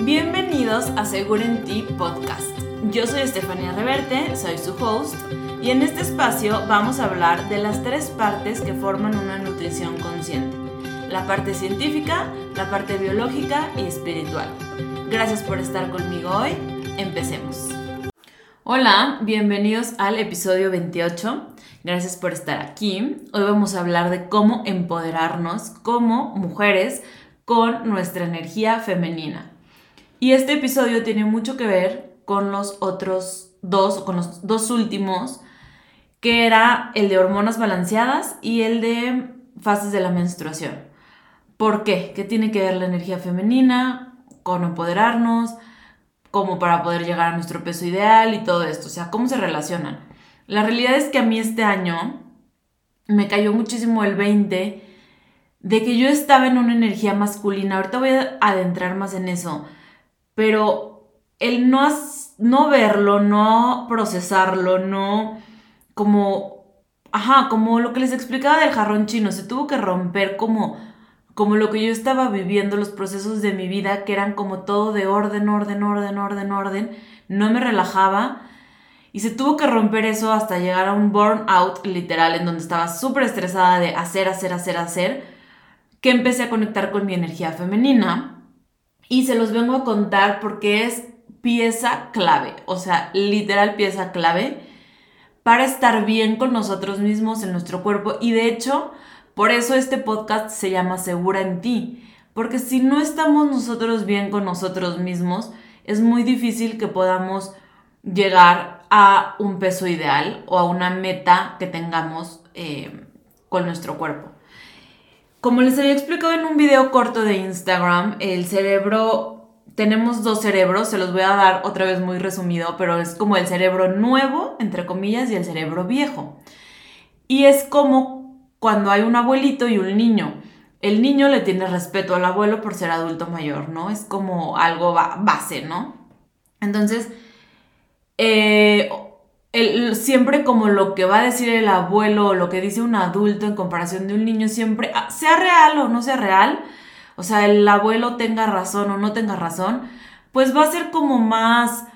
Bienvenidos a Seguro en Ti Podcast. Yo soy Estefanía Reverte, soy su host, y en este espacio vamos a hablar de las tres partes que forman una nutrición consciente. La parte científica, la parte biológica y espiritual. Gracias por estar conmigo hoy. Empecemos. Hola, bienvenidos al episodio 28. Gracias por estar aquí. Hoy vamos a hablar de cómo empoderarnos como mujeres con nuestra energía femenina. Y este episodio tiene mucho que ver con los otros dos, con los dos últimos, que era el de hormonas balanceadas y el de fases de la menstruación. ¿Por qué? ¿Qué tiene que ver la energía femenina con empoderarnos? como para poder llegar a nuestro peso ideal y todo esto, o sea, cómo se relacionan. La realidad es que a mí este año me cayó muchísimo el 20 de que yo estaba en una energía masculina, ahorita voy a adentrar más en eso, pero el no, no verlo, no procesarlo, no como, ajá, como lo que les explicaba del jarrón chino, se tuvo que romper como, como lo que yo estaba viviendo, los procesos de mi vida, que eran como todo de orden, orden, orden, orden, orden, no me relajaba. Y se tuvo que romper eso hasta llegar a un burnout literal en donde estaba súper estresada de hacer, hacer, hacer, hacer, que empecé a conectar con mi energía femenina y se los vengo a contar porque es pieza clave, o sea, literal pieza clave para estar bien con nosotros mismos en nuestro cuerpo. Y de hecho, por eso este podcast se llama Segura en ti. Porque si no estamos nosotros bien con nosotros mismos, es muy difícil que podamos llegar a un peso ideal o a una meta que tengamos eh, con nuestro cuerpo. Como les había explicado en un video corto de Instagram, el cerebro, tenemos dos cerebros, se los voy a dar otra vez muy resumido, pero es como el cerebro nuevo, entre comillas, y el cerebro viejo. Y es como cuando hay un abuelito y un niño. El niño le tiene respeto al abuelo por ser adulto mayor, ¿no? Es como algo base, ¿no? Entonces, eh, siempre como lo que va a decir el abuelo o lo que dice un adulto en comparación de un niño, siempre, ah, sea real o no sea real, o sea, el abuelo tenga razón o no tenga razón, pues va a ser como más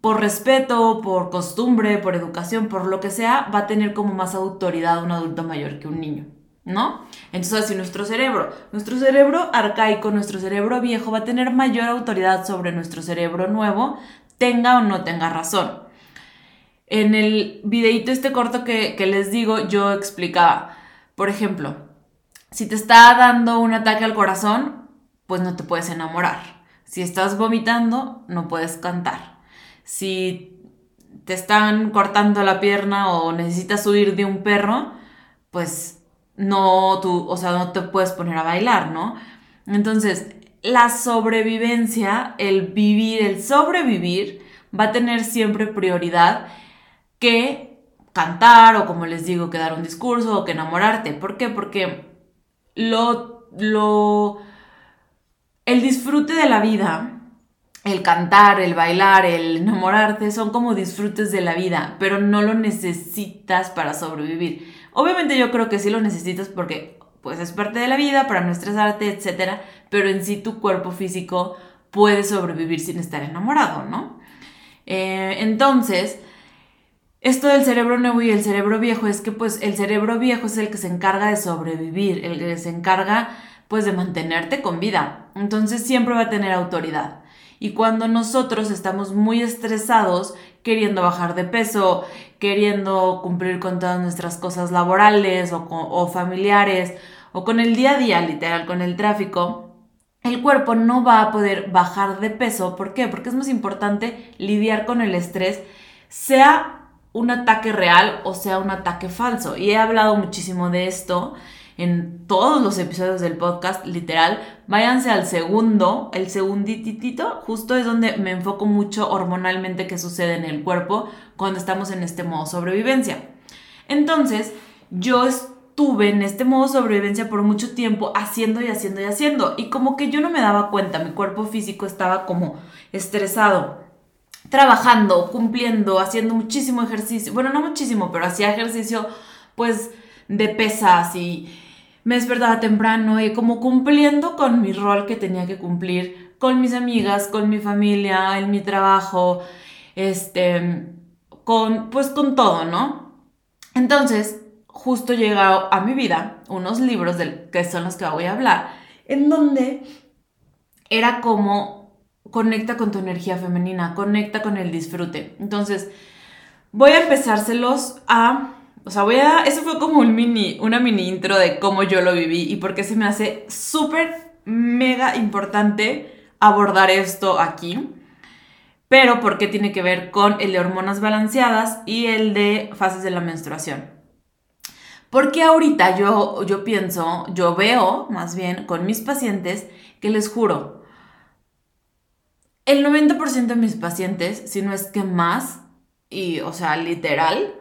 por respeto, por costumbre, por educación, por lo que sea, va a tener como más autoridad un adulto mayor que un niño, ¿no? Entonces, así nuestro cerebro, nuestro cerebro arcaico, nuestro cerebro viejo va a tener mayor autoridad sobre nuestro cerebro nuevo, tenga o no tenga razón. En el videito este corto que, les digo, yo explicaba, por ejemplo, si te está dando un ataque al corazón, pues no te puedes enamorar. Si estás vomitando, no puedes cantar. Si te están cortando la pierna o necesitas huir de un perro, pues no tú, o sea, no te puedes poner a bailar, ¿no? Entonces, la sobrevivencia, el vivir, el sobrevivir va a tener siempre prioridad que cantar o como les digo, que dar un discurso o que enamorarte. ¿Por qué? Porque lo, lo, el disfrute de la vida, el cantar, el bailar, el enamorarte, son como disfrutes de la vida, pero no lo necesitas para sobrevivir. Obviamente yo creo que sí lo necesitas porque pues es parte de la vida para no estresarte, etc. Pero en sí tu cuerpo físico puede sobrevivir sin estar enamorado, ¿no? Eh, entonces, esto del cerebro nuevo y el cerebro viejo es que pues el cerebro viejo es el que se encarga de sobrevivir, el que se encarga pues de mantenerte con vida. Entonces siempre va a tener autoridad. Y cuando nosotros estamos muy estresados, queriendo bajar de peso, queriendo cumplir con todas nuestras cosas laborales o, familiares, o con el día a día, literal, con el tráfico, el cuerpo no va a poder bajar de peso. ¿Por qué? Porque es más importante lidiar con el estrés, sea un ataque real o sea un ataque falso. Y he hablado muchísimo de esto en todos los episodios del podcast, literal. Váyanse al segundo, el segunditito, justo es donde me enfoco mucho hormonalmente qué sucede en el cuerpo cuando estamos en este modo sobrevivencia. Entonces, yo estuve en este modo sobrevivencia por mucho tiempo haciendo y haciendo y haciendo. Y como que yo no me daba cuenta, mi cuerpo físico estaba como estresado trabajando, cumpliendo, haciendo muchísimo ejercicio. Bueno, no muchísimo, pero hacía ejercicio pues de pesas y me despertaba temprano y como cumpliendo con mi rol que tenía que cumplir con mis amigas, con mi familia, en mi trabajo, este, con, pues con todo, ¿no? Entonces, justo llegado a mi vida unos libros del, que son los que voy a hablar, en donde era como conecta con tu energía femenina, conecta con el disfrute. Entonces, voy a empezárselos a o sea, voy a. Eso fue como un mini, una mini intro de cómo yo lo viví y por qué se me hace súper, mega importante abordar esto aquí. Pero por qué tiene que ver con el de hormonas balanceadas y el de fases de la menstruación. Porque ahorita yo, yo pienso, yo veo más bien con mis pacientes que les juro, el 90% de mis pacientes, si no es que más, y o sea, literal,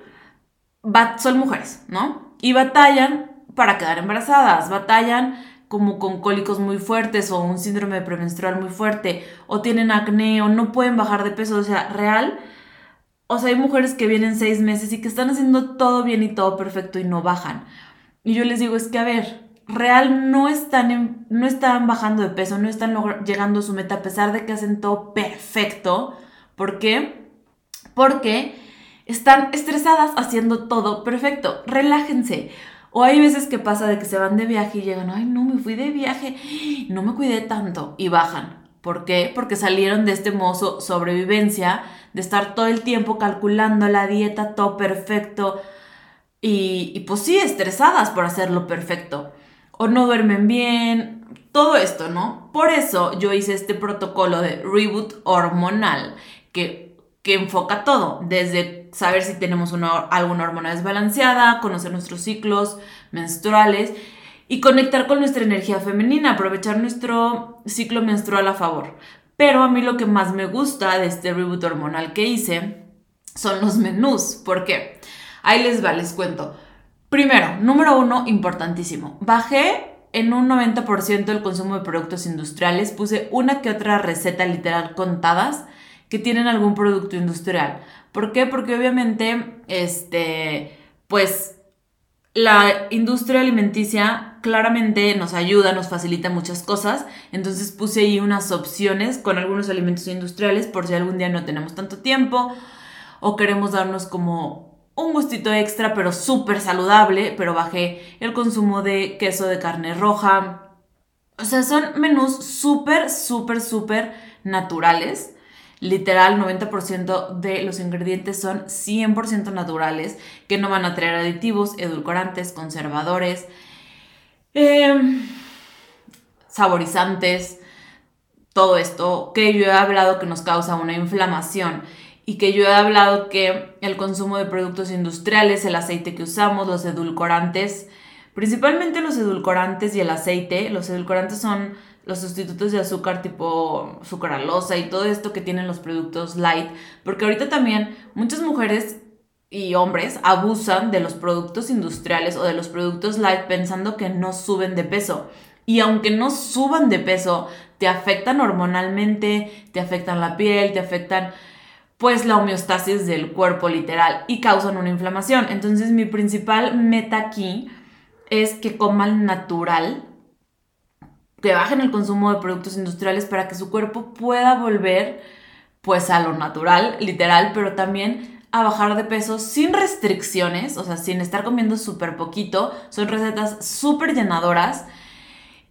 son mujeres, ¿no? Y batallan para quedar embarazadas, batallan como con cólicos muy fuertes o un síndrome premenstrual muy fuerte, o tienen acné o no pueden bajar de peso, o sea, real. O sea, hay mujeres que vienen seis meses y que están haciendo todo bien y todo perfecto y no bajan. Y yo les digo, es que a ver, real no están, no están bajando de peso, no están llegando a su meta a pesar de que hacen todo perfecto. ¿Por qué? Porque están estresadas haciendo todo perfecto. Relájense. O hay veces que pasa de que se van de viaje y llegan, ay, no, me fui de viaje, no me cuidé tanto y bajan. ¿Por qué? Porque salieron de este mozo sobrevivencia, de estar todo el tiempo calculando la dieta, todo perfecto. Y, y pues sí, estresadas por hacerlo perfecto. O no duermen bien, todo esto, ¿no? Por eso yo hice este protocolo de reboot hormonal, que, que enfoca todo, desde saber si tenemos una, alguna hormona desbalanceada, conocer nuestros ciclos menstruales y conectar con nuestra energía femenina, aprovechar nuestro ciclo menstrual a favor. Pero a mí lo que más me gusta de este reboot hormonal que hice son los menús. ¿Por qué? Ahí les va, les cuento. Primero, número uno, importantísimo. Bajé en un 90% el consumo de productos industriales. Puse una que otra receta literal contadas que tienen algún producto industrial. ¿Por qué? Porque obviamente, este, pues la industria alimenticia claramente nos ayuda, nos facilita muchas cosas. Entonces puse ahí unas opciones con algunos alimentos industriales por si algún día no tenemos tanto tiempo o queremos darnos como un gustito extra, pero súper saludable, pero bajé el consumo de queso de carne roja. O sea, son menús súper, súper, súper naturales literal 90% de los ingredientes son 100% naturales, que no van a traer aditivos, edulcorantes, conservadores, em, saborizantes, todo esto que yo he hablado que nos causa una inflamación y que yo he hablado que el consumo de productos industriales, el aceite que usamos, los edulcorantes, principalmente los edulcorantes y el aceite, los edulcorantes son los sustitutos de azúcar tipo sucralosa y todo esto que tienen los productos light, porque ahorita también muchas mujeres y hombres abusan de los productos industriales o de los productos light pensando que no suben de peso. Y aunque no suban de peso, te afectan hormonalmente, te afectan la piel, te afectan pues la homeostasis del cuerpo literal y causan una inflamación. Entonces mi principal meta aquí es que coman natural, que bajen el consumo de productos industriales para que su cuerpo pueda volver pues a lo natural, literal, pero también a bajar de peso sin restricciones, o sea, sin estar comiendo súper poquito. Son recetas súper llenadoras.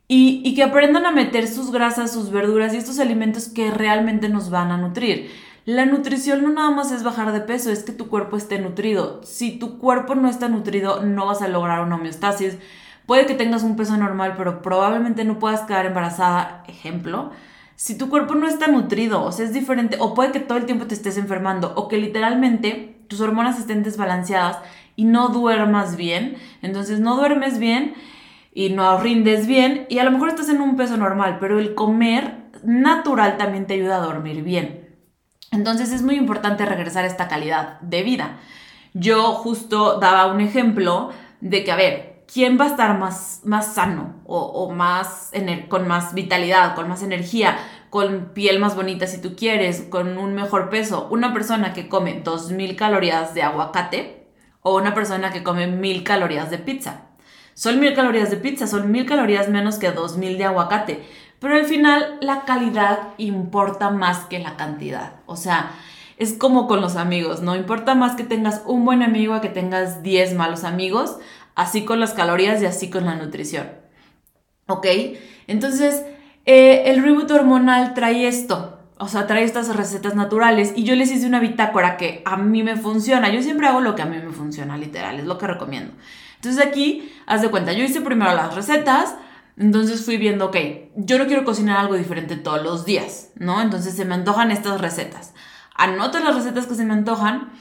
Y, y, que aprendan a meter sus grasas, sus verduras y estos alimentos que realmente nos van a nutrir. La nutrición no nada más es bajar de peso, es que tu cuerpo esté nutrido. Si tu cuerpo no está nutrido, no vas a lograr una homeostasis, Puede que tengas un peso normal, pero probablemente no puedas quedar embarazada, ejemplo. Si tu cuerpo no está nutrido, o sea, es diferente, o puede que todo el tiempo te estés enfermando, o que literalmente tus hormonas estén desbalanceadas y no duermas bien, entonces no duermes bien y no rindes bien, y a lo mejor estás en un peso normal, pero el comer natural también te ayuda a dormir bien. Entonces es muy importante regresar a esta calidad de vida. Yo justo daba un ejemplo de que, a ver, ¿quién va a estar más, más sano o, más con más vitalidad, con más energía, con piel más bonita si tú quieres, con un mejor peso? ¿Una persona que come 2.000 calorías de aguacate o una persona que come 1.000 calorías de pizza? son mil calorías de pizza, son mil calorías menos que dos mil de aguacate. Pero al final la calidad importa más que la cantidad. O sea, es como con los amigos, no importa más que tengas un buen amigo a que tengas 10 malos amigos, así con las calorías y así con la nutrición. ¿Ok? Entonces, eh, el reboot hormonal trae esto, o sea, trae estas recetas naturales y yo les hice una bitácora que a mí me funciona. Yo siempre hago lo que a mí me funciona, literal, es lo que recomiendo. Entonces aquí, haz de cuenta, yo hice primero las recetas, entonces fui viendo, ok, yo no quiero cocinar algo diferente todos los días, ¿no? Entonces se me antojan estas recetas. Anoto las recetas que se me antojan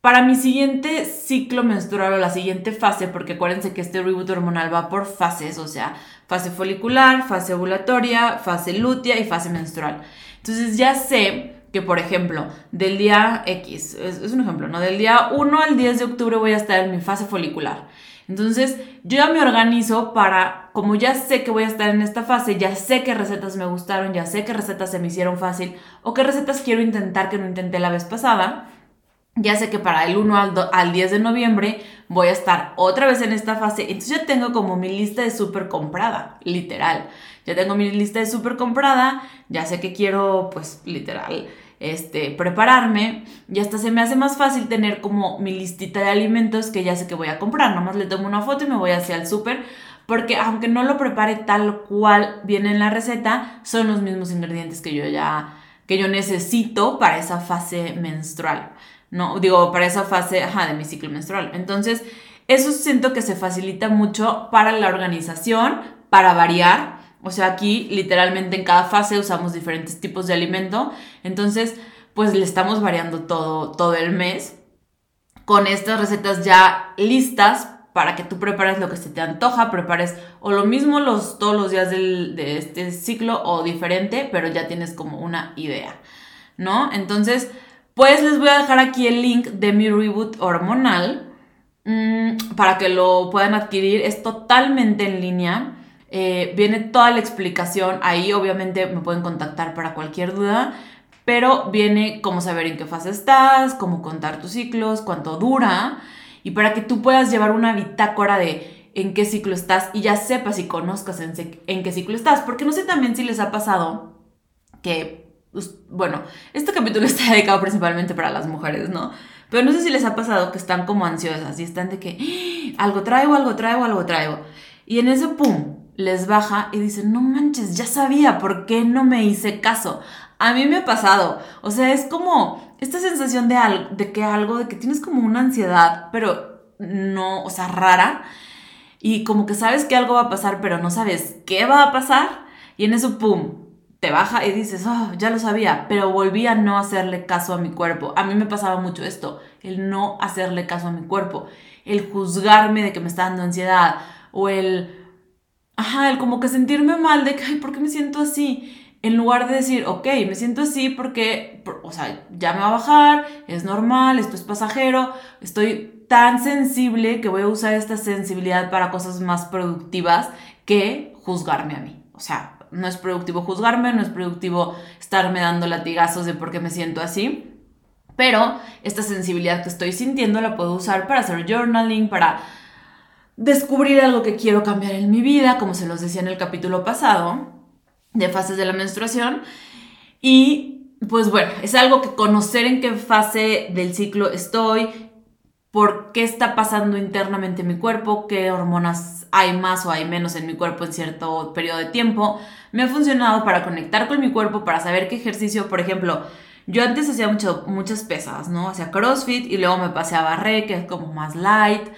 para mi siguiente ciclo menstrual o la siguiente fase, porque acuérdense que este reboot hormonal va por fases, o sea, fase folicular, fase ovulatoria, fase lútea y fase menstrual. Entonces ya sé que, por ejemplo, del día X, es, es un ejemplo, ¿no? Del día 1 al 10 de octubre voy a estar en mi fase folicular. Entonces, yo ya me organizo para, como ya sé que voy a estar en esta fase, ya sé qué recetas me gustaron, ya sé qué recetas se me hicieron fácil o qué recetas quiero intentar que no intenté la vez pasada. Ya sé que para el 1 al, al 10 de noviembre voy a estar otra vez en esta fase. Entonces ya tengo como mi lista de súper comprada, literal. Ya tengo mi lista de súper comprada, ya sé que quiero, pues, literal, este, prepararme y hasta se me hace más fácil tener como mi listita de alimentos que ya sé que voy a comprar. Nomás le tomo una foto y me voy hacia el súper porque aunque no lo prepare tal cual viene en la receta, son los mismos ingredientes que yo ya que yo necesito para esa fase menstrual. No, digo, para esa fase de mi ciclo menstrual. Entonces, eso siento que se facilita mucho para la organización, para variar o sea, aquí literalmente en cada fase usamos diferentes tipos de alimento. Entonces, pues le estamos variando todo, todo el mes con estas recetas ya listas para que tú prepares lo que se te antoja, prepares o lo mismo los, todos los días de este ciclo o diferente, pero ya tienes como una idea, ¿no? Entonces, pues les voy a dejar aquí el link de mi reboot hormonal mmm, para que lo puedan adquirir. Es totalmente en línea. Eh, viene toda la explicación ahí, obviamente me pueden contactar para cualquier duda, pero viene cómo saber en qué fase estás, cómo contar tus ciclos, cuánto dura, y para que tú puedas llevar una bitácora de en qué ciclo estás y ya sepas y conozcas en, qué ciclo estás, porque no sé también si les ha pasado que, bueno, este capítulo está dedicado principalmente para las mujeres, ¿no? Pero no sé si les ha pasado que están como ansiosas y están de que ¡Ah! algo traigo, algo traigo, algo traigo. Y en ese pum, les baja y dicen, no manches, ya sabía, ¿por qué no me hice caso? A mí me ha pasado, o sea, es como esta sensación de, algo, de que algo, de que tienes como una ansiedad, pero no, o sea, rara, y como que sabes que algo va a pasar, pero no sabes qué va a pasar, y en eso, ¡pum!, te baja y dices, oh, ya lo sabía, pero volví a no hacerle caso a mi cuerpo. A mí me pasaba mucho esto, el no hacerle caso a mi cuerpo, el juzgarme de que me está dando ansiedad, o el Ajá, el como que sentirme mal de que, ay, ¿por qué me siento así? En lugar de decir, ok, me siento así porque, o sea, ya me va a bajar, es normal, esto es pasajero, estoy tan sensible que voy a usar esta sensibilidad para cosas más productivas que juzgarme a mí. O sea, no es productivo juzgarme, no es productivo estarme dando latigazos de por qué me siento así. Pero esta sensibilidad que estoy sintiendo la puedo usar para hacer journaling, para descubrir algo que quiero cambiar en mi vida, como se los decía en el capítulo pasado, de fases de la menstruación. Y pues bueno, es algo que conocer en qué fase del ciclo estoy, por qué está pasando internamente en mi cuerpo, qué hormonas hay más o hay menos en mi cuerpo en cierto periodo de tiempo, me ha funcionado para conectar con mi cuerpo, para saber qué ejercicio, por ejemplo, yo antes hacía mucho, muchas pesas, ¿no? Hacía CrossFit y luego me pasé a barré, que es como más light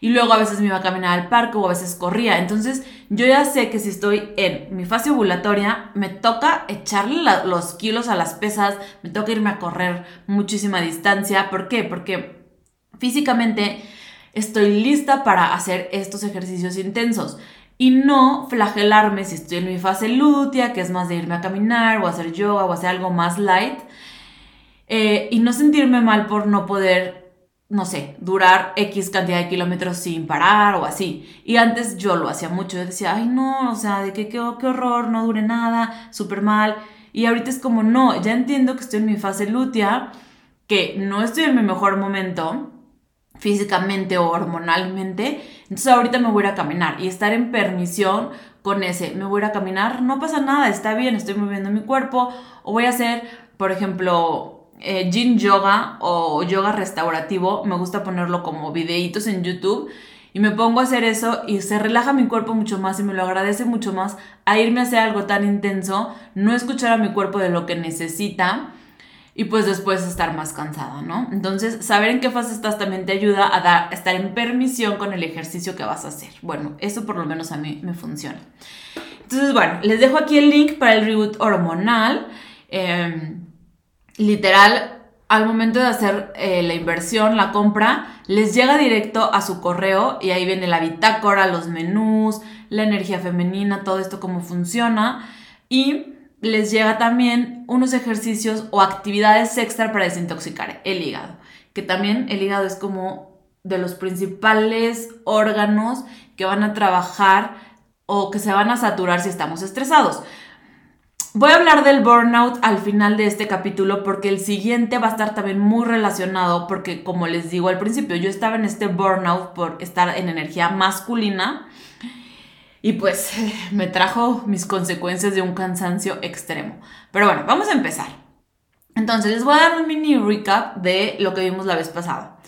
y luego a veces me iba a caminar al parque o a veces corría. Entonces yo ya sé que si estoy en mi fase ovulatoria, me toca echarle los kilos a las pesas, me toca irme a correr muchísima distancia. ¿Por qué? Porque físicamente estoy lista para hacer estos ejercicios intensos y no flagelarme si estoy en mi fase lútea, que es más de irme a caminar o hacer yoga o hacer algo más light. Eh, y no sentirme mal por no poder no sé, durar X cantidad de kilómetros sin parar o así. Y antes yo lo hacía mucho, yo decía, ay no, o sea, de qué, qué, horror, no dure nada, súper mal. Y ahorita es como, no, ya entiendo que estoy en mi fase lútea, que no estoy en mi mejor momento, físicamente o hormonalmente. Entonces ahorita me voy a ir a caminar y estar en permisión con ese, me voy a ir a caminar, no pasa nada, está bien, estoy moviendo mi cuerpo o voy a hacer, por ejemplo, eh, yoga o yoga restaurativo, me gusta ponerlo como videitos en YouTube y me pongo a hacer eso y se relaja mi cuerpo mucho más y me lo agradece mucho más a irme a hacer algo tan intenso, no escuchar a mi cuerpo de lo que necesita y pues después estar más cansada, ¿no? Entonces, saber en qué fase estás también te ayuda a, dar, estar en permisión con el ejercicio que vas a hacer. Bueno, eso por lo menos a mí me funciona. Entonces, bueno, les dejo aquí el link para el reboot hormonal. Em, literal, al momento de hacer eh, la inversión, la compra, les llega directo a su correo y ahí viene la bitácora, los menús, la energía femenina, todo esto cómo funciona. Y les llega también unos ejercicios o actividades extra para desintoxicar el hígado, que también el hígado es como de los principales órganos que van a trabajar o que se van a saturar si estamos estresados. Voy a hablar del burnout al final de este capítulo porque el siguiente va a estar también muy relacionado porque como les digo al principio, yo estaba en este burnout por estar en energía masculina y pues me trajo mis consecuencias de un cansancio extremo. Pero bueno, vamos a empezar. Entonces les voy a dar un mini recap de lo que vimos la vez pasada.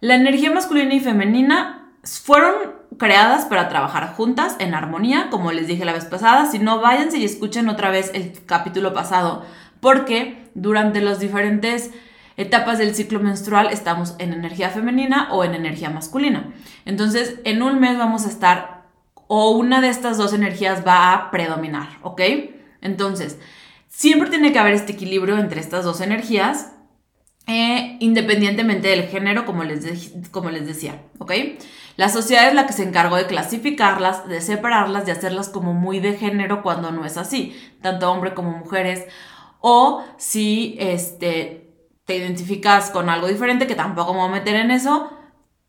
La energía masculina y femenina fueron creadas para trabajar juntas en armonía, como les dije la vez pasada. Si no, váyanse y escuchen otra vez el capítulo pasado, porque durante las diferentes etapas del ciclo menstrual estamos en energía femenina o en energía masculina. Entonces, en un mes vamos a estar o una de estas dos energías va a predominar, ¿ok? Entonces, siempre tiene que haber este equilibrio entre estas dos energías, eh, independientemente del género, como les, como les decía, ¿ok? La sociedad es la que se encargó de clasificarlas, de separarlas, de hacerlas como muy de género cuando no es así, tanto hombre como mujeres, o si este, te identificas con algo diferente, que tampoco me voy a meter en eso,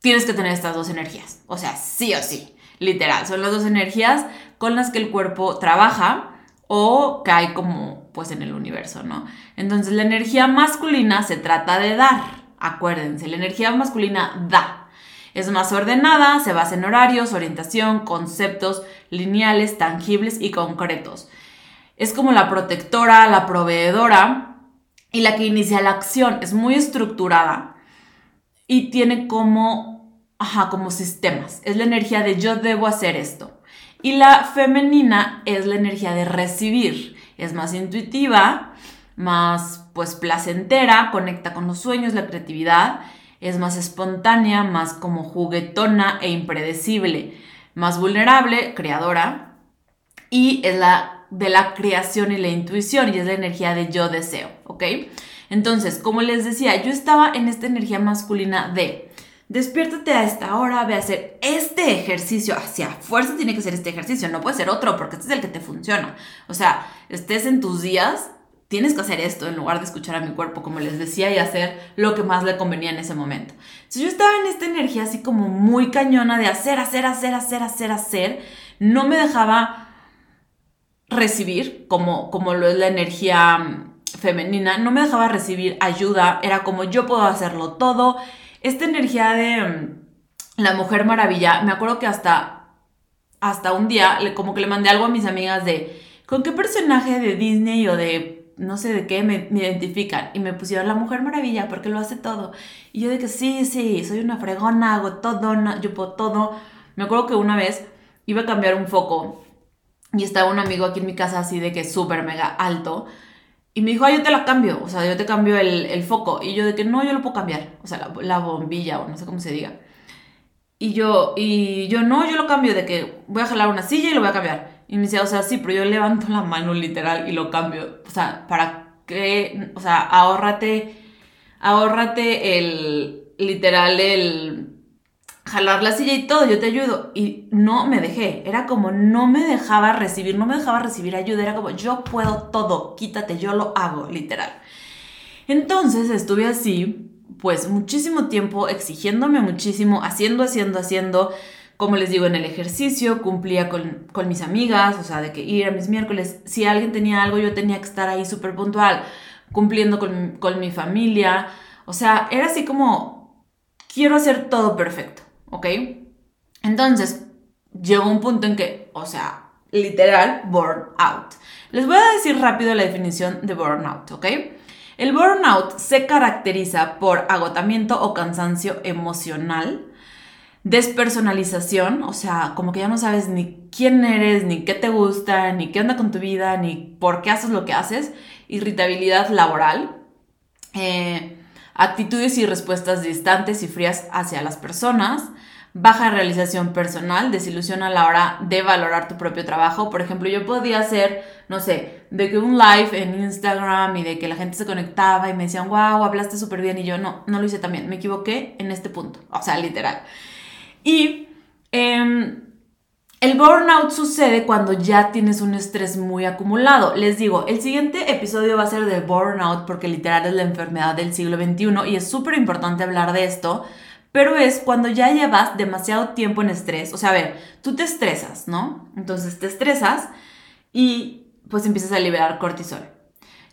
tienes que tener estas dos energías, o sea, sí o sí. Literal, son las dos energías con las que el cuerpo trabaja o cae como pues en el universo, ¿no? Entonces la energía masculina se trata de dar, acuérdense, la energía masculina da. Es más ordenada, se basa en horarios, orientación, conceptos lineales, tangibles y concretos. Es como la protectora, la proveedora y la que inicia la acción. Es muy estructurada y tiene como ajá, como sistemas. Es la energía de yo debo hacer esto. Y la femenina es la energía de recibir. Es más intuitiva, más pues placentera, conecta con los sueños, la creatividad. Es más espontánea, más como juguetona e impredecible. Más vulnerable, creadora. Y es la de la creación y la intuición y es la energía de yo deseo, ¿ok? Entonces, como les decía, yo estaba en esta energía masculina de despiértate a esta hora, ve a hacer este ejercicio. Hacia fuerza tiene que ser este ejercicio, no puede ser otro, porque este es el que te funciona. O sea, estés en tus días, tienes que hacer esto en lugar de escuchar a mi cuerpo, como les decía, y hacer lo que más le convenía en ese momento. Si yo estaba en esta energía así como muy cañona de hacer, hacer, hacer, hacer, hacer, hacer. No me dejaba recibir, como, como lo es la energía mm, femenina, no me dejaba recibir ayuda, era como yo puedo hacerlo todo, esta energía de mm, la Mujer Maravilla, me acuerdo que hasta, hasta un día, como que le mandé algo a mis amigas de, ¿con qué personaje de Disney o de no sé de qué me, identifican? Y me pusieron la Mujer Maravilla porque lo hace todo. Y yo de que sí, sí, soy una fregona, hago todo, yo puedo todo. Me acuerdo que una vez iba a cambiar un foco y estaba un amigo aquí en mi casa así de que súper mega alto. Y me dijo, ah, yo te la cambio, o sea, yo te cambio el, foco. Y yo de que no, yo lo puedo cambiar, o sea, la, bombilla o no sé cómo se diga. Y yo, y yo no, yo lo cambio de que voy a jalar una silla y lo voy a cambiar. Y me decía, o sea, sí, pero yo levanto la mano literal y lo cambio. O sea, ¿para qué? O sea, ahórrate, ahórrate el, literal, el jalar la silla y todo, yo te ayudo. Y no me dejé, era como no me dejaba recibir, no me dejaba recibir ayuda, era como yo puedo todo, quítate, yo lo hago, literal. Entonces estuve así, pues muchísimo tiempo exigiéndome muchísimo, haciendo, haciendo, haciendo. Como les digo, en el ejercicio cumplía con, con mis amigas, o sea, de que ir a mis miércoles, si alguien tenía algo, yo tenía que estar ahí súper puntual, cumpliendo con, con mi familia. O sea, era así como quiero hacer todo perfecto, ¿ok? Entonces, llegó un punto en que, o sea, literal, burnout. Les voy a decir rápido la definición de burnout, ¿ok? El burnout se caracteriza por agotamiento o cansancio emocional, despersonalización, o sea, como que ya no sabes ni quién eres, ni qué te gusta, ni qué onda con tu vida, ni por qué haces lo que haces, irritabilidad laboral, eh, actitudes y respuestas distantes y frías hacia las personas, baja realización personal, desilusión a la hora de valorar tu propio trabajo. Por ejemplo, yo podía hacer, no sé, de que un live en Instagram y de que la gente se conectaba y me decían, wow, hablaste súper bien y yo no, no lo hice tan bien, me equivoqué en este punto, o sea, literal. Y em, el burnout sucede cuando ya tienes un estrés muy acumulado. Les digo, el siguiente episodio va a ser de burnout porque literal es la enfermedad del siglo XXI y es súper importante hablar de esto pero es cuando ya llevas demasiado tiempo en estrés. O sea, a ver, tú te estresas, ¿no? Entonces te estresas y pues empiezas a liberar cortisol.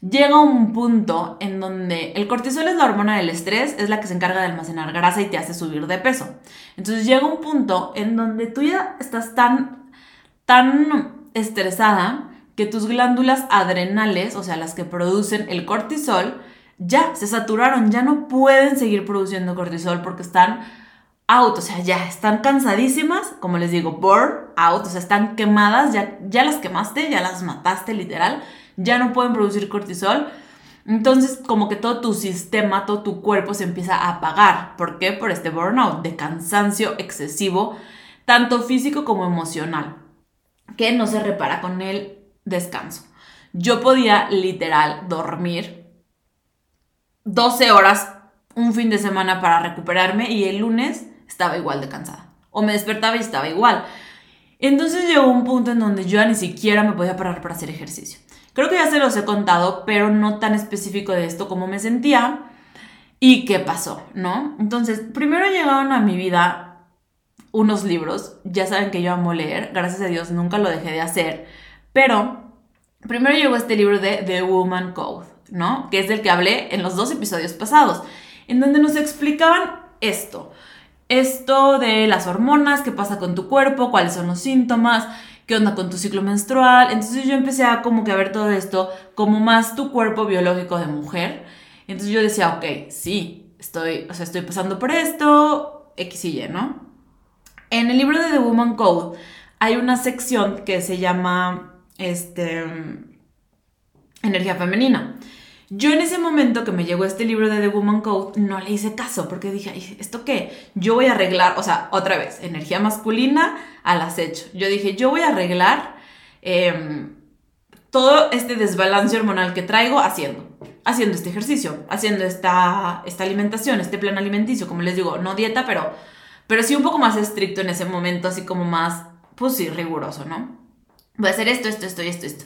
Llega un punto en donde el cortisol es la hormona del estrés, es la que se encarga de almacenar grasa y te hace subir de peso. Entonces llega un punto en donde tú ya estás tan, tan estresada que tus glándulas adrenales, o sea, las que producen el cortisol, ya se saturaron, ya no pueden seguir produciendo cortisol porque están out, o sea, ya están cansadísimas, como les digo, burn out, o sea, están quemadas, ya, ya las quemaste, ya las mataste literal, ya no pueden producir cortisol. Entonces, como que todo tu sistema, todo tu cuerpo se empieza a apagar. ¿Por qué? Por este burnout de cansancio excesivo, tanto físico como emocional, que no se repara con el descanso. Yo podía literal dormir 12 horas un fin de semana para recuperarme y el lunes estaba igual de cansada. O me despertaba y estaba igual. Entonces llegó un punto en donde yo ni siquiera me podía parar para hacer ejercicio. Creo que ya se los he contado, pero no tan específico de esto como me sentía y qué pasó, ¿no? Entonces, primero llegaron a mi vida unos libros. Ya saben que yo amo leer, gracias a Dios nunca lo dejé de hacer, pero primero llegó este libro de The Woman Code ¿no? Que es del que hablé en los dos episodios pasados, en donde nos explicaban esto. Esto de las hormonas, qué pasa con tu cuerpo, cuáles son los síntomas, qué onda con tu ciclo menstrual. Entonces yo empecé a como que ver todo esto como más tu cuerpo biológico de mujer. Entonces yo decía, ok, sí, estoy, o sea, estoy pasando por esto, X y Y, ¿no? En el libro de The Woman Code hay una sección que se llama, este, energía femenina. Yo en ese momento que me llegó este libro de The Woman Code no le hice caso porque dije, ¿esto qué? Yo voy a arreglar, o sea, otra vez, energía masculina al acecho. Yo dije, yo voy a arreglar em, todo este desbalance hormonal que traigo haciendo, haciendo este ejercicio, haciendo esta, esta alimentación, este plan alimenticio, como les digo, no dieta, pero, pero sí un poco más estricto en ese momento, así como más, pues sí, riguroso, ¿no? Voy a hacer esto, esto, esto y esto, esto.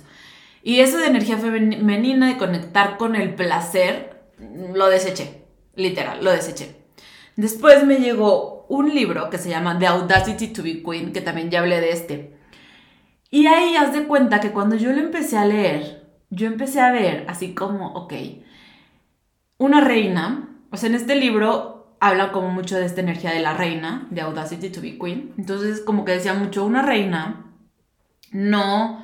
Y eso de energía femenina, de conectar con el placer, lo deseché, literal, lo deseché. Después me llegó un libro que se llama The Audacity to be Queen, que también ya hablé de este. Y ahí haz de cuenta que cuando yo lo empecé a leer, yo empecé a ver así como, ok, una reina, o sea, en este libro habla como mucho de esta energía de la reina, de Audacity to be Queen. Entonces, como que decía mucho, una reina no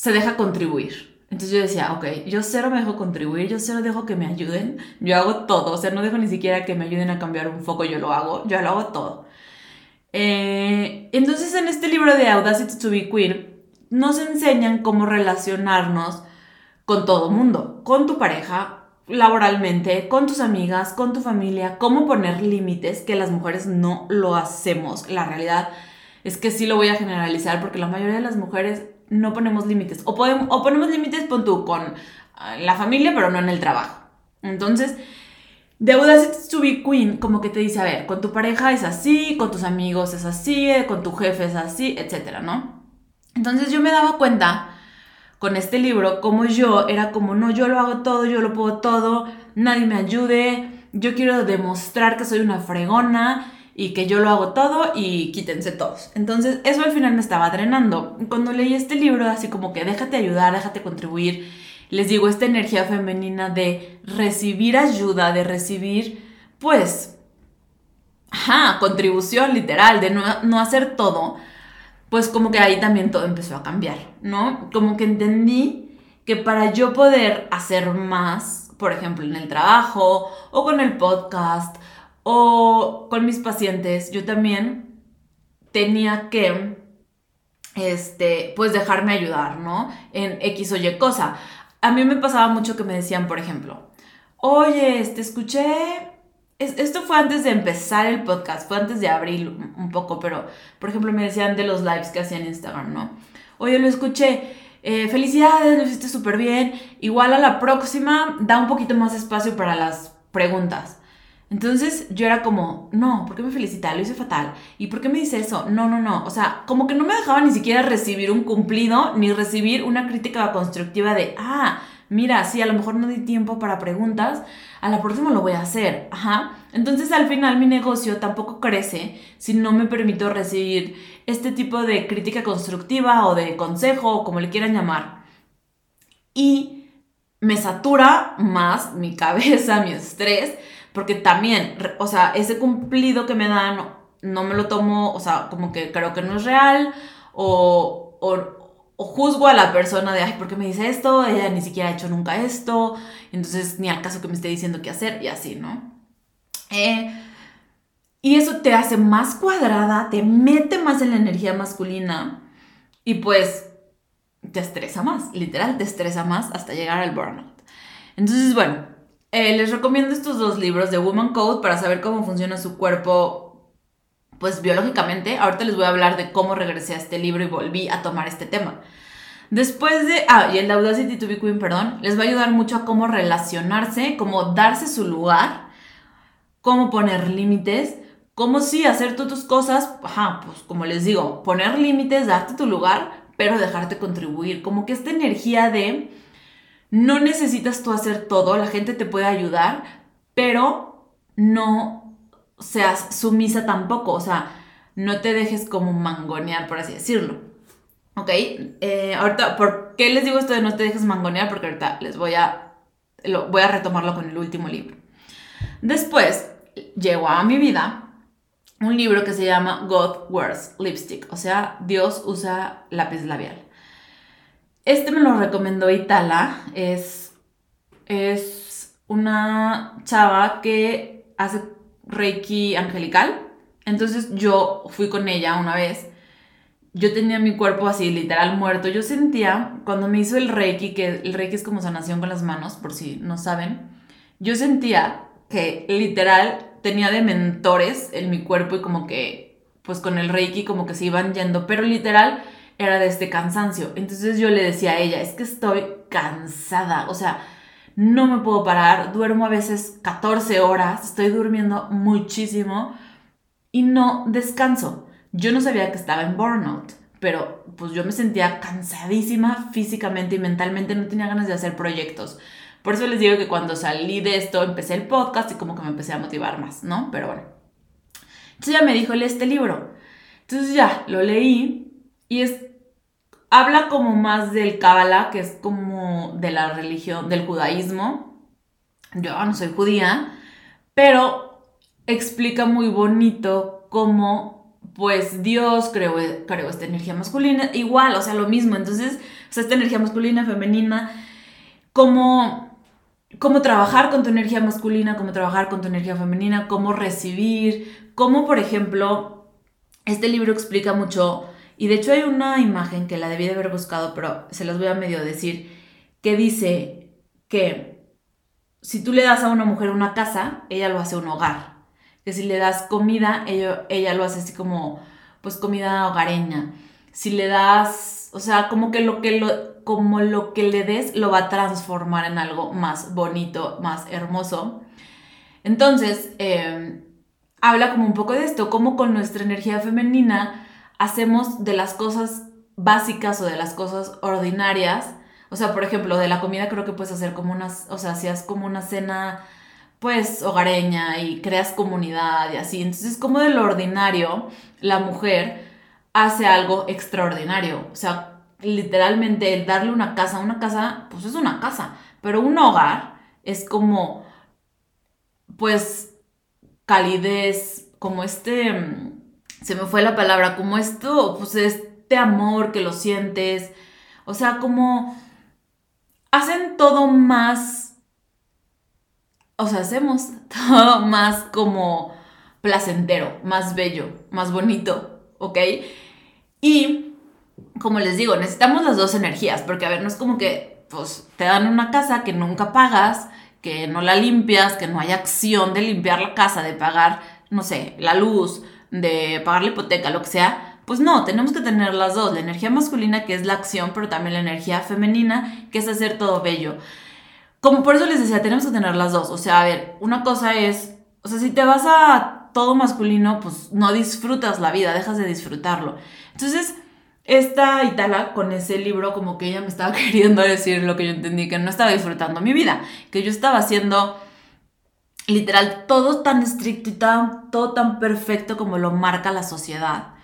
se deja contribuir. Entonces yo decía, ok, yo cero me dejo contribuir, yo cero dejo que me ayuden, yo hago todo, o sea, no dejo ni siquiera que me ayuden a cambiar un foco, yo lo hago, yo lo hago todo. Eh, entonces en este libro de Audacity to be Queer nos enseñan cómo relacionarnos con todo mundo, con tu pareja, laboralmente, con tus amigas, con tu familia, cómo poner límites, que las mujeres no lo hacemos. La realidad es que sí lo voy a generalizar porque la mayoría de las mujeres no ponemos límites. O, ponemos límites, pon tú, con ah, la familia, pero no en el trabajo. Entonces, Audacity to be Queen como que te dice, a ver, con tu pareja es así, con tus amigos es así, eh, con tu jefe es así, etcétera, ¿no? Entonces yo me daba cuenta con este libro como yo era como, no, yo lo hago todo, yo lo puedo todo, nadie me ayude, yo quiero demostrar que soy una fregona y que yo lo hago todo y quítense todos. Entonces, eso al final me estaba drenando. Cuando leí este libro, así como que déjate ayudar, déjate contribuir, les digo, esta energía femenina de recibir ayuda, de recibir, pues, ajá, contribución literal, de no, no hacer todo, pues como que ahí también todo empezó a cambiar, ¿no? Como que entendí que para yo poder hacer más, por ejemplo, en el trabajo o con el podcast o con mis pacientes, yo también tenía que, este, pues dejarme ayudar, ¿no? En X o Y cosa. A mí me pasaba mucho que me decían, por ejemplo, oye, este, escuché esto fue antes de empezar el podcast, fue antes de abril un poco, pero por ejemplo me decían de los lives que hacía en Instagram, ¿no? Oye, lo escuché, eh, felicidades, lo hiciste súper bien, igual a la próxima da un poquito más espacio para las preguntas. Entonces yo era como, no, ¿por qué me felicita? Lo hice fatal. ¿Y por qué me dice eso? No, no, no. O sea, como que no me dejaba ni siquiera recibir un cumplido ni recibir una crítica constructiva de, ah, mira, sí, a lo mejor no di tiempo para preguntas, a la próxima lo voy a hacer, ajá. Entonces al final mi negocio tampoco crece si no me permito recibir este tipo de crítica constructiva o de consejo o como le quieran llamar. Y me satura más mi cabeza, mi estrés, porque también, o sea, ese cumplido que me dan no, me lo tomo, o sea, como que creo que no es real o, o o juzgo a la persona de, ay, ¿por qué me dice esto? Ella ni siquiera ha hecho nunca esto, entonces ni al caso que me esté diciendo qué hacer y así, ¿no? Eh, y eso te hace más cuadrada, te mete más en la energía masculina y pues te estresa más, literal, te estresa más hasta llegar al burnout. Entonces, bueno, eh, les recomiendo estos dos libros de Woman Code para saber cómo funciona su cuerpo pues biológicamente, ahorita les voy a hablar de cómo regresé a este libro y volví a tomar este tema. Después de, ah, y el Audacity to be Queen, perdón, les va a ayudar mucho a cómo relacionarse, cómo darse su lugar, cómo poner límites, cómo sí hacer tú tus cosas, ajá, pues como les digo, poner límites, darte tu lugar, pero dejarte contribuir, como que esta energía de no necesitas tú hacer todo, la gente te puede ayudar, pero no seas sumisa tampoco, o sea, no te dejes como mangonear, por así decirlo. ¿Ok? Eh, ahorita, ¿por qué les digo esto de no te dejes mangonear? Porque ahorita les voy a, lo, voy a retomarlo con el último libro. Después, llegó a mi vida un libro que se llama God Wears Lipstick, o sea, Dios usa lápiz labial. Este me lo recomendó Itala, es, es una chava que hace Reiki angelical. Entonces yo fui con ella una vez. Yo tenía mi cuerpo así, literal muerto. Yo sentía, cuando me hizo el Reiki, que el Reiki es como sanación con las manos, por si no saben, yo sentía que literal tenía de mentores en mi cuerpo y como que, pues con el Reiki como que se iban yendo, pero literal era de este cansancio. Entonces yo le decía a ella, es que estoy cansada, o sea, no me puedo parar, duermo a veces 14 horas, estoy durmiendo muchísimo y no descanso. Yo no sabía que estaba en burnout, pero pues yo me sentía cansadísima físicamente y mentalmente, no tenía ganas de hacer proyectos. Por eso les digo que cuando salí de esto empecé el podcast y como que me empecé a motivar más, ¿no? Pero bueno. Entonces ya me dijo, lee este libro. Entonces ya, lo leí y es habla como más del Kabbalah, que es como de la religión, del judaísmo. Yo no soy judía, pero explica muy bonito cómo pues Dios creó, creó esta energía masculina, igual, o sea, lo mismo. Entonces, o sea, esta energía masculina, femenina, cómo, cómo trabajar con tu energía masculina, cómo trabajar con tu energía femenina, cómo recibir, cómo, por ejemplo, este libro explica mucho y de hecho hay una imagen que la debí de haber buscado, pero se los voy a medio decir, que dice que si tú le das a una mujer una casa, ella lo hace un hogar. Que si le das comida, ella, ella lo hace así como, pues comida hogareña. Si le das, o sea, como que lo que lo, como lo que le des lo va a transformar en algo más bonito, más hermoso. Entonces, eh, habla como un poco de esto, como con nuestra energía femenina hacemos de las cosas básicas o de las cosas ordinarias. O sea, por ejemplo, de la comida creo que puedes hacer como unas, o sea, si haces como una cena pues hogareña y creas comunidad y así. Entonces, como de lo ordinario, la mujer hace algo extraordinario. O sea, literalmente el darle una casa, una casa, pues es una casa, pero un hogar es como, pues, calidez, como este, mm, se me fue la palabra, como esto, pues este amor que lo sientes, o sea, como hacen todo más, o sea, hacemos todo más como placentero, más bello, más bonito, ¿ok? Y como les digo, necesitamos las dos energías, porque a ver, no es como que pues te dan una casa que nunca pagas, que no la limpias, que no hay acción de limpiar la casa, de pagar, no sé, la luz, de pagar la hipoteca, lo que sea. Pues no, tenemos que tener las dos, la energía masculina que es la acción, pero también la energía femenina que es hacer todo bello. Como por eso les decía, tenemos que tener las dos. O sea, a ver, una cosa es, o sea, si te vas a todo masculino, pues no disfrutas la vida, dejas de disfrutarlo. Entonces, esta Itala con ese libro como que ella me estaba queriendo decir lo que yo entendí, que no estaba disfrutando mi vida, que yo estaba haciendo literal todo tan estricto y todo tan perfecto como lo marca la sociedad.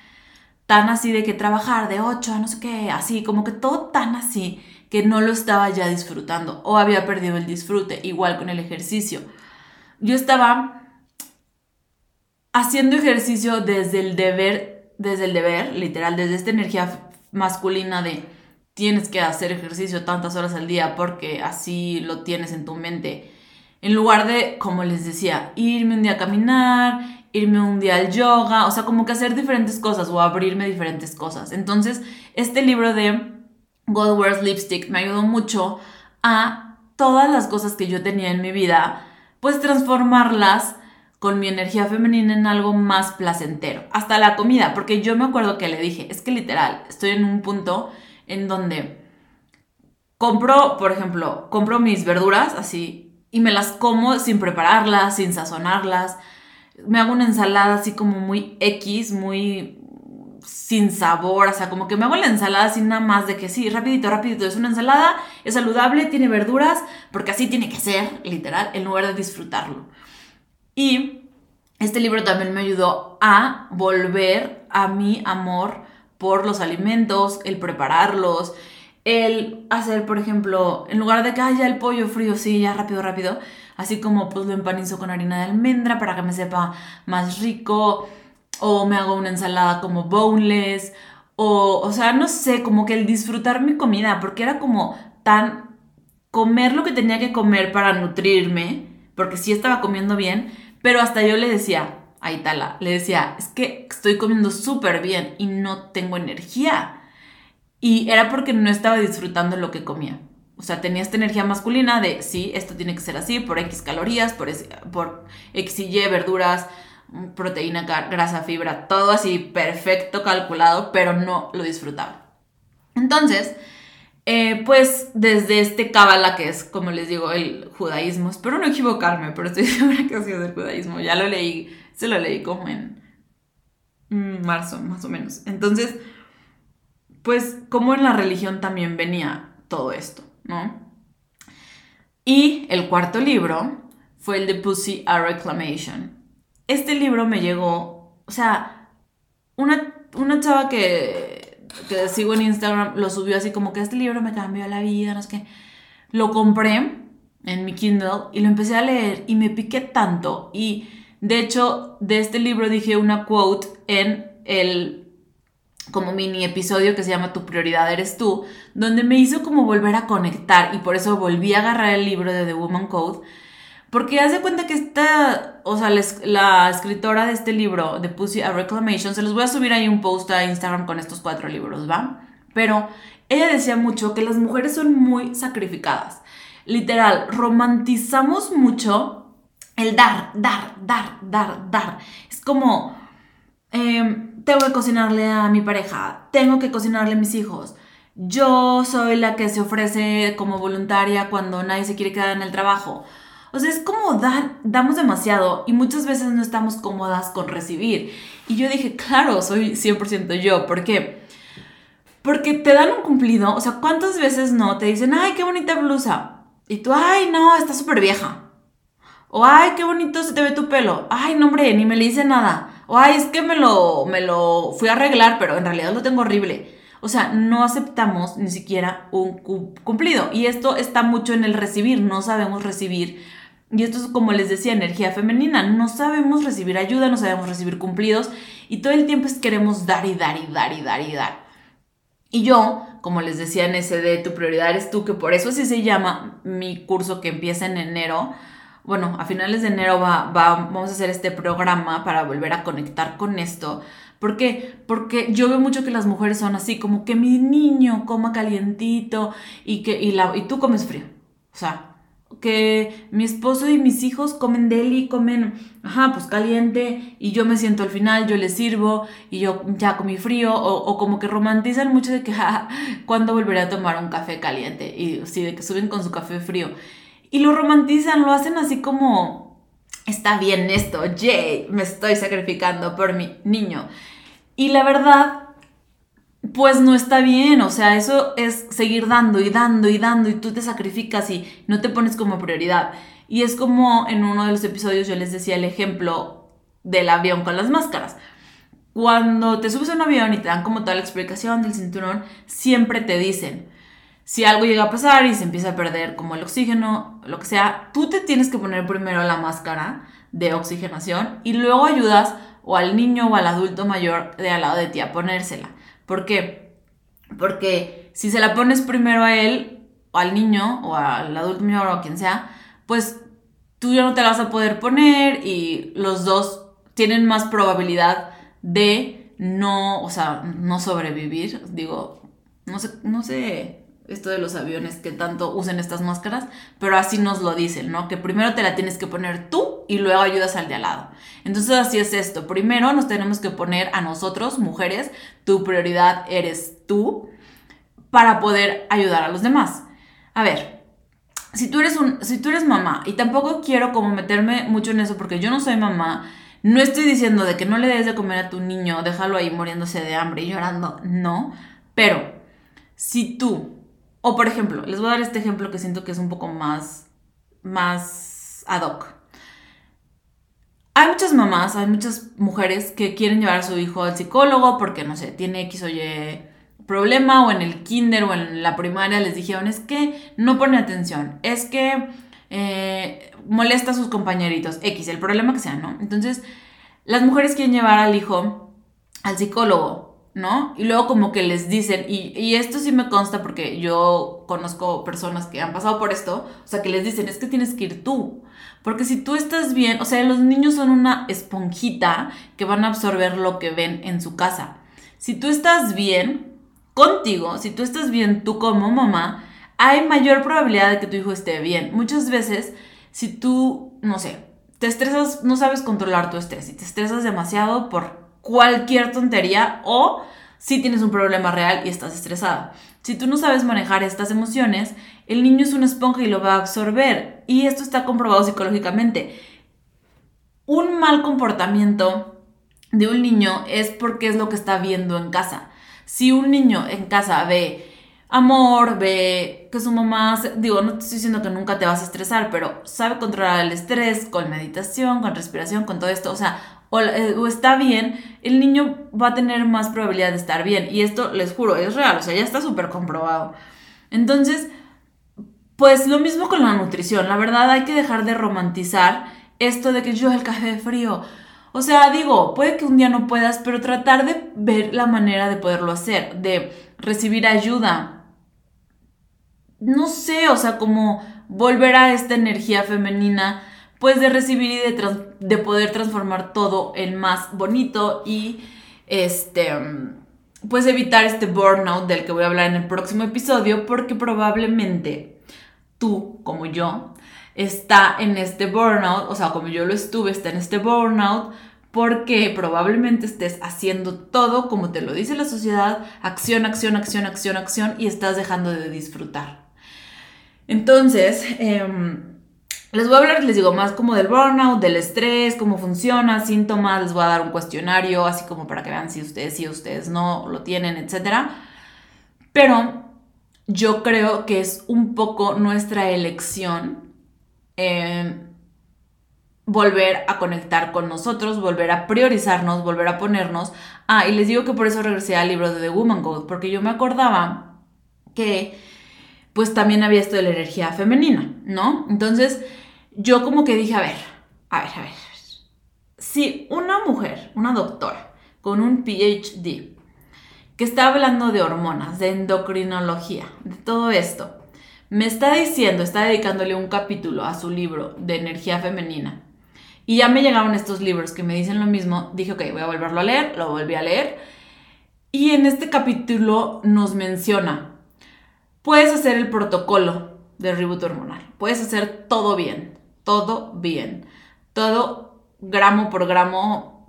Tan así de que trabajar de 8 a no sé qué, así, como que todo tan así que no lo estaba ya disfrutando o había perdido el disfrute, igual con el ejercicio. Yo estaba haciendo ejercicio desde el deber desde el deber, literal, desde esta energía masculina de tienes que hacer ejercicio tantas horas al día porque así lo tienes en tu mente. En lugar de, como les decía, irme un día a caminar, irme un día al yoga, o sea, como que hacer diferentes cosas o abrirme diferentes cosas. Entonces, este libro de God Wears Lipstick me ayudó mucho a todas las cosas que yo tenía en mi vida, pues transformarlas con mi energía femenina en algo más placentero. Hasta la comida, porque yo me acuerdo que le dije, es que literal, estoy en un punto en donde compro, por ejemplo, compro mis verduras así y me las como sin prepararlas, sin sazonarlas. Me hago una ensalada así como muy X, muy sin sabor, o sea, como que me hago la ensalada sin nada más de que sí, rapidito, rapidito, es una ensalada, es saludable, tiene verduras, porque así tiene que ser, literal, en lugar de disfrutarlo. Y este libro también me ayudó a volver a mi amor por los alimentos, el prepararlos, el hacer, por ejemplo, en lugar de que haya el pollo frío, sí, ya rápido, rápido, así como pues lo empanizo con harina de almendra para que me sepa más rico, o me hago una ensalada como boneless, o, o sea, no sé, como que el disfrutar mi comida, porque era como tan comer lo que tenía que comer para nutrirme, porque sí estaba comiendo bien, pero hasta yo le decía a Itala, le decía, es que estoy comiendo súper bien y no tengo energía. Y era porque no estaba disfrutando lo que comía. O sea, tenía esta energía masculina de, sí, esto tiene que ser así, por X calorías, por, X y Y, verduras, proteína, grasa, fibra, todo así perfecto calculado, pero no lo disfrutaba. Entonces, eh, pues desde este Kabbalah, que es, como les digo, el judaísmo, espero no equivocarme, pero estoy segura que ha sido del judaísmo, ya lo leí, se lo leí como en marzo, más o menos. Entonces, pues como en la religión también venía todo esto, ¿no? Y el cuarto libro fue el de Pussy a Reclamation. Este libro me llegó, o sea, una, una chava que que sigo en Instagram, lo subió así como que este libro me cambió la vida, no sé qué. Lo compré en mi Kindle y lo empecé a leer y me piqué tanto. Y de hecho, de este libro dije una quote en el como mini episodio que se llama Tu prioridad eres tú, donde me hizo como volver a conectar y por eso volví a agarrar el libro de The Woman Code porque haz de cuenta que esta, o sea, la, escritora de este libro, de Pussy a Reclamation, se los voy a subir ahí un post a Instagram con estos cuatro libros, ¿va? Pero ella decía mucho que las mujeres son muy sacrificadas. Literal, romantizamos mucho el dar, dar, dar, dar, dar. Es como, em, tengo que cocinarle a mi pareja, tengo que cocinarle a mis hijos. Yo soy la que se ofrece como voluntaria cuando nadie se quiere quedar en el trabajo. O sea, es como damos demasiado y muchas veces no estamos cómodas con recibir. Y yo dije, claro, soy 100% yo. ¿Por qué? Porque te dan un cumplido. O sea, ¿cuántas veces no te dicen, ay, qué bonita blusa? Y tú, ay, no, está súper vieja. O, ay, qué bonito se te ve tu pelo. Ay, no, hombre, ni me le hice nada. O, ay, es que me lo, me lo fui a arreglar, pero en realidad lo tengo horrible. O sea, no aceptamos ni siquiera un cumplido. Y esto está mucho en el recibir. No sabemos recibir Y esto es como les decía, energía femenina. No sabemos recibir ayuda, no sabemos recibir cumplidos y todo el tiempo es queremos dar y dar y dar y dar y dar. Y yo, como les decía en ese de tu prioridad eres tú, que por eso así se llama mi curso que empieza en enero. Bueno, a finales de enero va, vamos a hacer este programa para volver a conectar con esto. ¿Por qué? Porque yo veo mucho que las mujeres son así, como que mi niño coma calientito y que y, y tú comes frío. O sea, que mi esposo y mis hijos comen deli, comen, ajá, pues caliente, y yo me siento al final, yo les sirvo, y yo ya comí frío, o, como que romantizan mucho de que, ja, ¿cuándo volveré a tomar un café caliente? Y sí, de que suben con su café frío. Y lo romantizan, lo hacen así como, está bien esto, yay, me estoy sacrificando por mi niño. Y la verdad pues no está bien, o sea, eso es seguir dando y dando y dando y tú te sacrificas y no te pones como prioridad. Y es como en uno de los episodios yo les decía el ejemplo del avión con las máscaras. Cuando te subes a un avión y te dan como toda la explicación del cinturón, siempre te dicen, si algo llega a pasar y se empieza a perder como el oxígeno, lo que sea, tú te tienes que poner primero la máscara de oxigenación y luego ayudas o al niño o al adulto mayor de al lado de ti a ponérsela. ¿Por qué? Porque si se la pones primero a él, o al niño, o al adulto mayor, o a quien sea, pues tú ya no te la vas a poder poner y los dos tienen más probabilidad de no, o sea, no sobrevivir. Digo, no sé, no sé esto de los aviones que tanto usen estas máscaras, pero así nos lo dicen, ¿no? Que primero te la tienes que poner tú y luego ayudas al de al lado. Entonces así es esto. Primero nos tenemos que poner a nosotros, mujeres, tu prioridad eres tú para poder ayudar a los demás. A ver, si tú eres un si tú eres mamá y tampoco quiero como meterme mucho en eso porque yo no soy mamá, no estoy diciendo de que no le des de comer a tu niño, déjalo ahí muriéndose de hambre y llorando, no, pero si tú o por ejemplo, les voy a dar este ejemplo que siento que es un poco más, más ad hoc. Hay muchas mamás, hay muchas mujeres que quieren llevar a su hijo al psicólogo porque, no sé, tiene X o Y problema o en el kinder o en la primaria les dijeron es que no pone atención, es que eh, molesta a sus compañeritos, X, el problema que sea, ¿no? Entonces, las mujeres quieren llevar al hijo al psicólogo ¿no? Y luego como que les dicen, y, esto sí me consta porque yo conozco personas que han pasado por esto, o sea, que les dicen, es que tienes que ir tú, porque si tú estás bien, o sea, los niños son una esponjita que van a absorber lo que ven en su casa. Si tú estás bien contigo, si tú estás bien tú como mamá, hay mayor probabilidad de que tu hijo esté bien. Muchas veces, si tú, no sé, te estresas, no sabes controlar tu estrés y te estresas demasiado por cualquier tontería o si tienes un problema real y estás estresada. Si tú no sabes manejar estas emociones, el niño es una esponja y lo va a absorber. Y esto está comprobado psicológicamente. Un mal comportamiento de un niño es porque es lo que está viendo en casa. Si un niño en casa ve amor, ve que su mamá, digo, no te estoy diciendo que nunca te vas a estresar, pero sabe controlar el estrés con meditación, con respiración, con todo esto, o sea, eh, o, está bien, el niño va a tener más probabilidad de estar bien. Y esto, les juro, es real, o sea, ya está súper comprobado. Entonces, pues lo mismo con la nutrición. La verdad hay que dejar de romantizar esto de que yo el café frío. O sea, digo, puede que un día no puedas, pero tratar de ver la manera de poderlo hacer, de recibir ayuda. No sé, o sea, como volver a esta energía femenina pues de recibir y de, de poder transformar todo en más bonito y este pues evitar este burnout del que voy a hablar en el próximo episodio porque probablemente tú como yo está en este burnout, o sea, como yo lo estuve, está en este burnout porque probablemente estés haciendo todo como te lo dice la sociedad, acción, acción, acción, acción, acción y estás dejando de disfrutar. Entonces, eh, les voy a hablar, les digo, más como del burnout, del estrés, cómo funciona, síntomas, les voy a dar un cuestionario, así como para que vean si ustedes sí, ustedes no lo tienen, etc. Pero yo creo que es un poco nuestra elección eh, volver a conectar con nosotros, volver a priorizarnos, volver a ponernos. Ah, y les digo que por eso regresé al libro de The Woman Code, porque yo me acordaba que pues también había esto de la energía femenina, ¿no? Entonces, yo como que dije, a ver, a ver, a ver. Si una mujer, una doctora con un PhD, que está hablando de hormonas, de endocrinología, de todo esto, me está diciendo, está dedicándole un capítulo a su libro de energía femenina. Y ya me llegaron estos libros que me dicen lo mismo. Dije, ok, voy a volverlo a leer, lo volví a leer. Y en este capítulo nos menciona, puedes hacer el protocolo de reboot hormonal, puedes hacer todo bien, todo bien, todo gramo por gramo,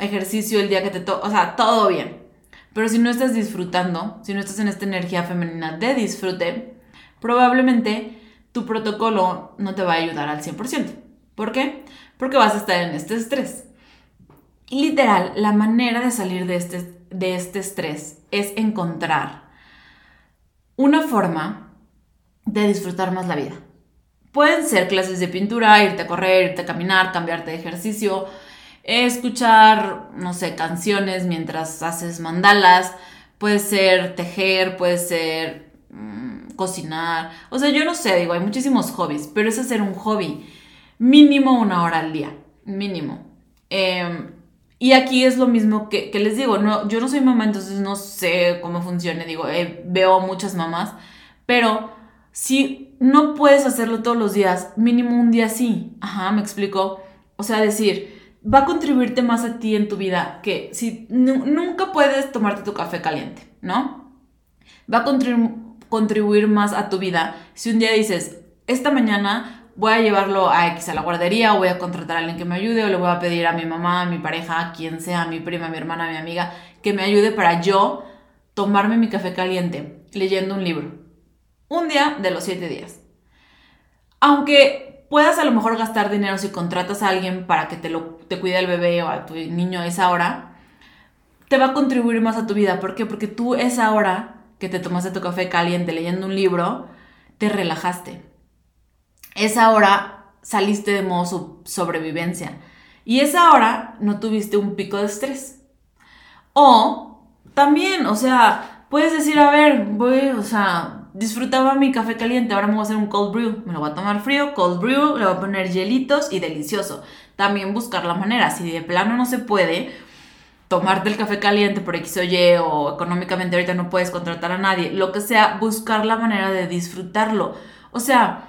ejercicio el día que te toca, o sea, todo bien. Pero si no estás disfrutando, si no estás en esta energía femenina de disfrute, probablemente tu protocolo no te va a ayudar al 100%. ¿Por qué? Porque vas a estar en este estrés. Literal, la manera de salir de este, de este estrés es encontrar una forma de disfrutar más la vida. Pueden ser clases de pintura, irte a correr, irte a caminar, cambiarte de ejercicio, escuchar, no sé, canciones mientras haces mandalas, puede ser tejer, puede ser mm, cocinar, o sea, yo no sé, digo, hay muchísimos hobbies, pero es hacer un hobby, mínimo una hora al día, mínimo. Em, y aquí es lo mismo que, les digo, no, yo no soy mamá, entonces no sé cómo funcione, digo, eh, veo muchas mamás, pero si no puedes hacerlo todos los días, mínimo un día sí, ajá, me explico, o sea, decir, va a contribuirte más a ti en tu vida que si nunca puedes tomarte tu café caliente, ¿no? Va a contribuir más a tu vida si un día dices, esta mañana voy a llevarlo a X a la guardería o voy a contratar a alguien que me ayude o le voy a pedir a mi mamá, a mi pareja, a quien sea, a mi prima, a mi hermana, a mi amiga, que me ayude para yo tomarme mi café caliente leyendo un libro. Un día de los siete días. Aunque puedas a lo mejor gastar dinero si contratas a alguien para que te, lo, te cuide el bebé o a tu niño esa hora, te va a contribuir más a tu vida. ¿Por qué? Porque tú esa hora que te tomaste tu café caliente leyendo un libro, te relajaste. Esa hora saliste de modo sobrevivencia. Y esa hora no tuviste un pico de estrés. O también, o sea, puedes decir, a ver, voy, o sea, disfrutaba mi café caliente, ahora me voy a hacer un cold brew. Me lo voy a tomar frío, cold brew, le voy a poner hielitos y delicioso. También buscar la manera, si de plano no se puede, tomarte el café caliente por X o Y o económicamente ahorita no puedes contratar a nadie, lo que sea, buscar la manera de disfrutarlo. O sea,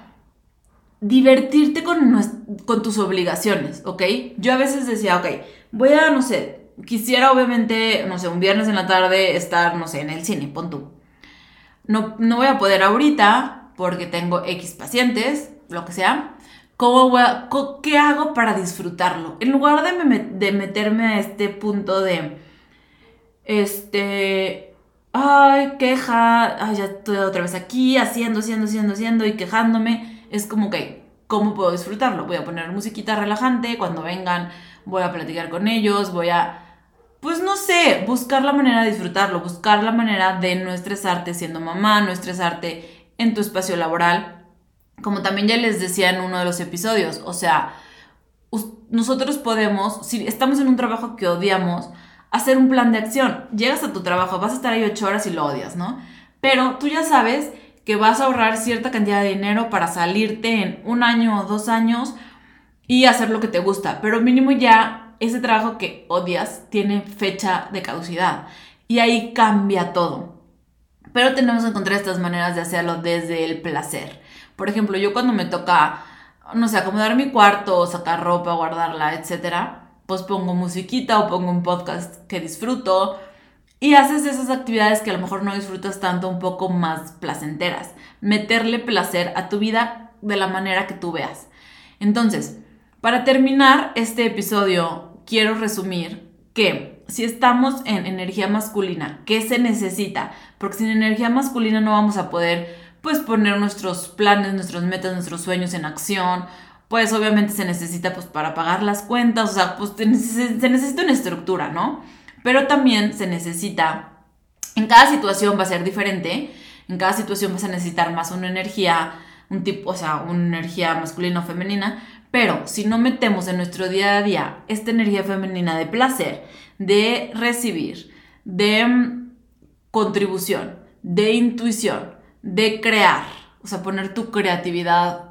divertirte con, con tus obligaciones, ¿ok? Yo a veces decía, ok, voy a, no sé, quisiera obviamente, no sé, un viernes en la tarde estar, no sé, en el cine, pon tú no, voy a poder ahorita porque tengo X pacientes, lo que sea. ¿Cómo voy a, ¿Qué hago para disfrutarlo? En lugar de, de meterme a este punto de, este, ay, queja, ay, ya estoy otra vez aquí, haciendo, haciendo, haciendo, haciendo y quejándome, es como que, ¿cómo puedo disfrutarlo? Voy a poner musiquita relajante, cuando vengan voy a platicar con ellos, voy a pues no sé, buscar la manera de disfrutarlo, buscar la manera de no estresarte siendo mamá, no estresarte en tu espacio laboral. Como también ya les decía en uno de los episodios, o sea, nosotros podemos, si estamos en un trabajo que odiamos, hacer un plan de acción. Llegas a tu trabajo, vas a estar ahí ocho horas y lo odias, ¿no? Pero tú ya sabes que vas a ahorrar cierta cantidad de dinero para salirte en un año o dos años y hacer lo que te gusta, pero mínimo ya ese trabajo que odias tiene fecha de caducidad y ahí cambia todo. Pero tenemos que encontrar estas maneras de hacerlo desde el placer. Por ejemplo, yo cuando me toca, no sé, acomodar mi cuarto, sacar ropa, guardarla, etcétera, pues pongo musiquita o pongo un podcast que disfruto y haces esas actividades que a lo mejor no disfrutas tanto, un poco más placenteras. Meterle placer a tu vida de la manera que tú veas. Entonces, para terminar este episodio, quiero resumir que si estamos en energía masculina, ¿qué se necesita? Porque sin energía masculina no vamos a poder pues poner nuestros planes, nuestros metas, nuestros sueños en acción. Pues obviamente se necesita pues para pagar las cuentas, o sea, pues se necesita una estructura, ¿no? Pero también se necesita, en cada situación va a ser diferente, en cada situación vas a necesitar más una energía, un tipo, o sea, una energía masculina o femenina, pero si no metemos en nuestro día a día esta energía femenina de placer, de recibir, de mm, contribución, de intuición, de crear, o sea, poner tu creatividad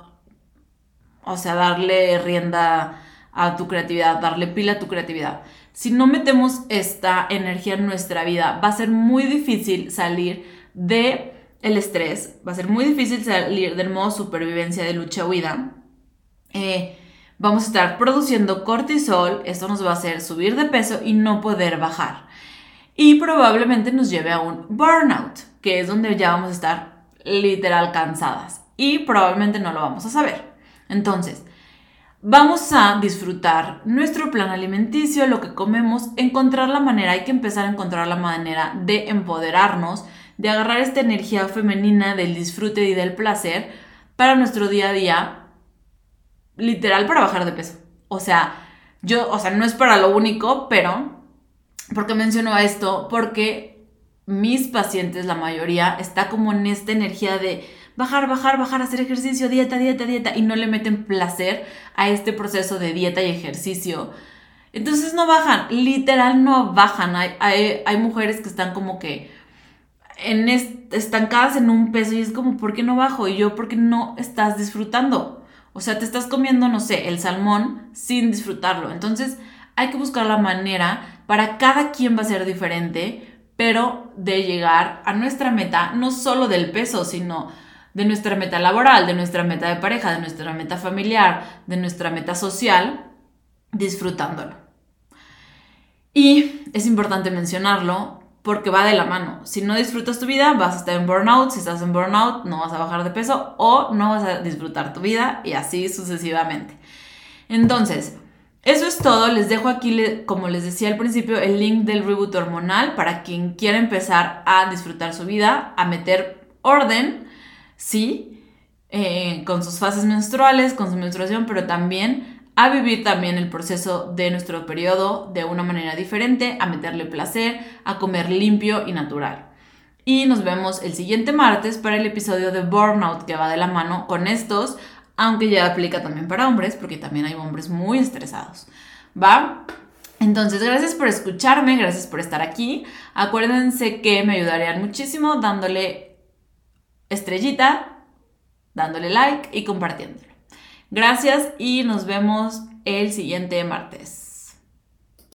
o sea, darle rienda a tu creatividad, darle pila a tu creatividad. Si no metemos esta energía en nuestra vida, va a ser muy difícil salir de el estrés, va a ser muy difícil salir del modo supervivencia de lucha-huida. Eh, vamos a estar produciendo cortisol, esto nos va a hacer subir de peso y no poder bajar. Y probablemente nos lleve a un burnout, que es donde ya vamos a estar literal cansadas y probablemente no lo vamos a saber. Entonces, vamos a disfrutar nuestro plan alimenticio, lo que comemos, encontrar la manera, hay que empezar a encontrar la manera de empoderarnos, de agarrar esta energía femenina del disfrute y del placer para nuestro día a día, literal para bajar de peso. O sea, yo, o sea, no es para lo único, pero, ¿por qué menciono esto? Porque mis pacientes, la mayoría, está como en esta energía de bajar, bajar, bajar, hacer ejercicio, dieta, dieta, dieta, y no le meten placer a este proceso de dieta y ejercicio. Entonces no bajan, literal no bajan. Hay, hay, mujeres que están como que en estancadas en un peso y es como, ¿por qué no bajo? Y yo, porque no estás disfrutando. O sea, te estás comiendo, no sé, el salmón sin disfrutarlo. Entonces hay que buscar la manera, para cada quien va a ser diferente, pero de llegar a nuestra meta, no solo del peso, sino de nuestra meta laboral, de nuestra meta de pareja, de nuestra meta familiar, de nuestra meta social, disfrutándolo. Y es importante mencionarlo porque va de la mano. Si no disfrutas tu vida, vas a estar en burnout. Si estás en burnout, no vas a bajar de peso o no vas a disfrutar tu vida y así sucesivamente. Entonces, eso es todo. Les dejo aquí, como les decía al principio, el link del reboot hormonal para quien quiera empezar a disfrutar su vida, a meter orden sí, eh, con sus fases menstruales, con su menstruación, pero también a vivir también el proceso de nuestro periodo de una manera diferente, a meterle placer, a comer limpio y natural. Y nos vemos el siguiente martes para el episodio de Burnout que va de la mano con estos, aunque ya aplica también para hombres, porque también hay hombres muy estresados. ¿Va? Entonces, gracias por escucharme, gracias por estar aquí. Acuérdense que me ayudarían muchísimo dándole estrellita, dándole like y compartiéndolo. Gracias y nos vemos el siguiente martes.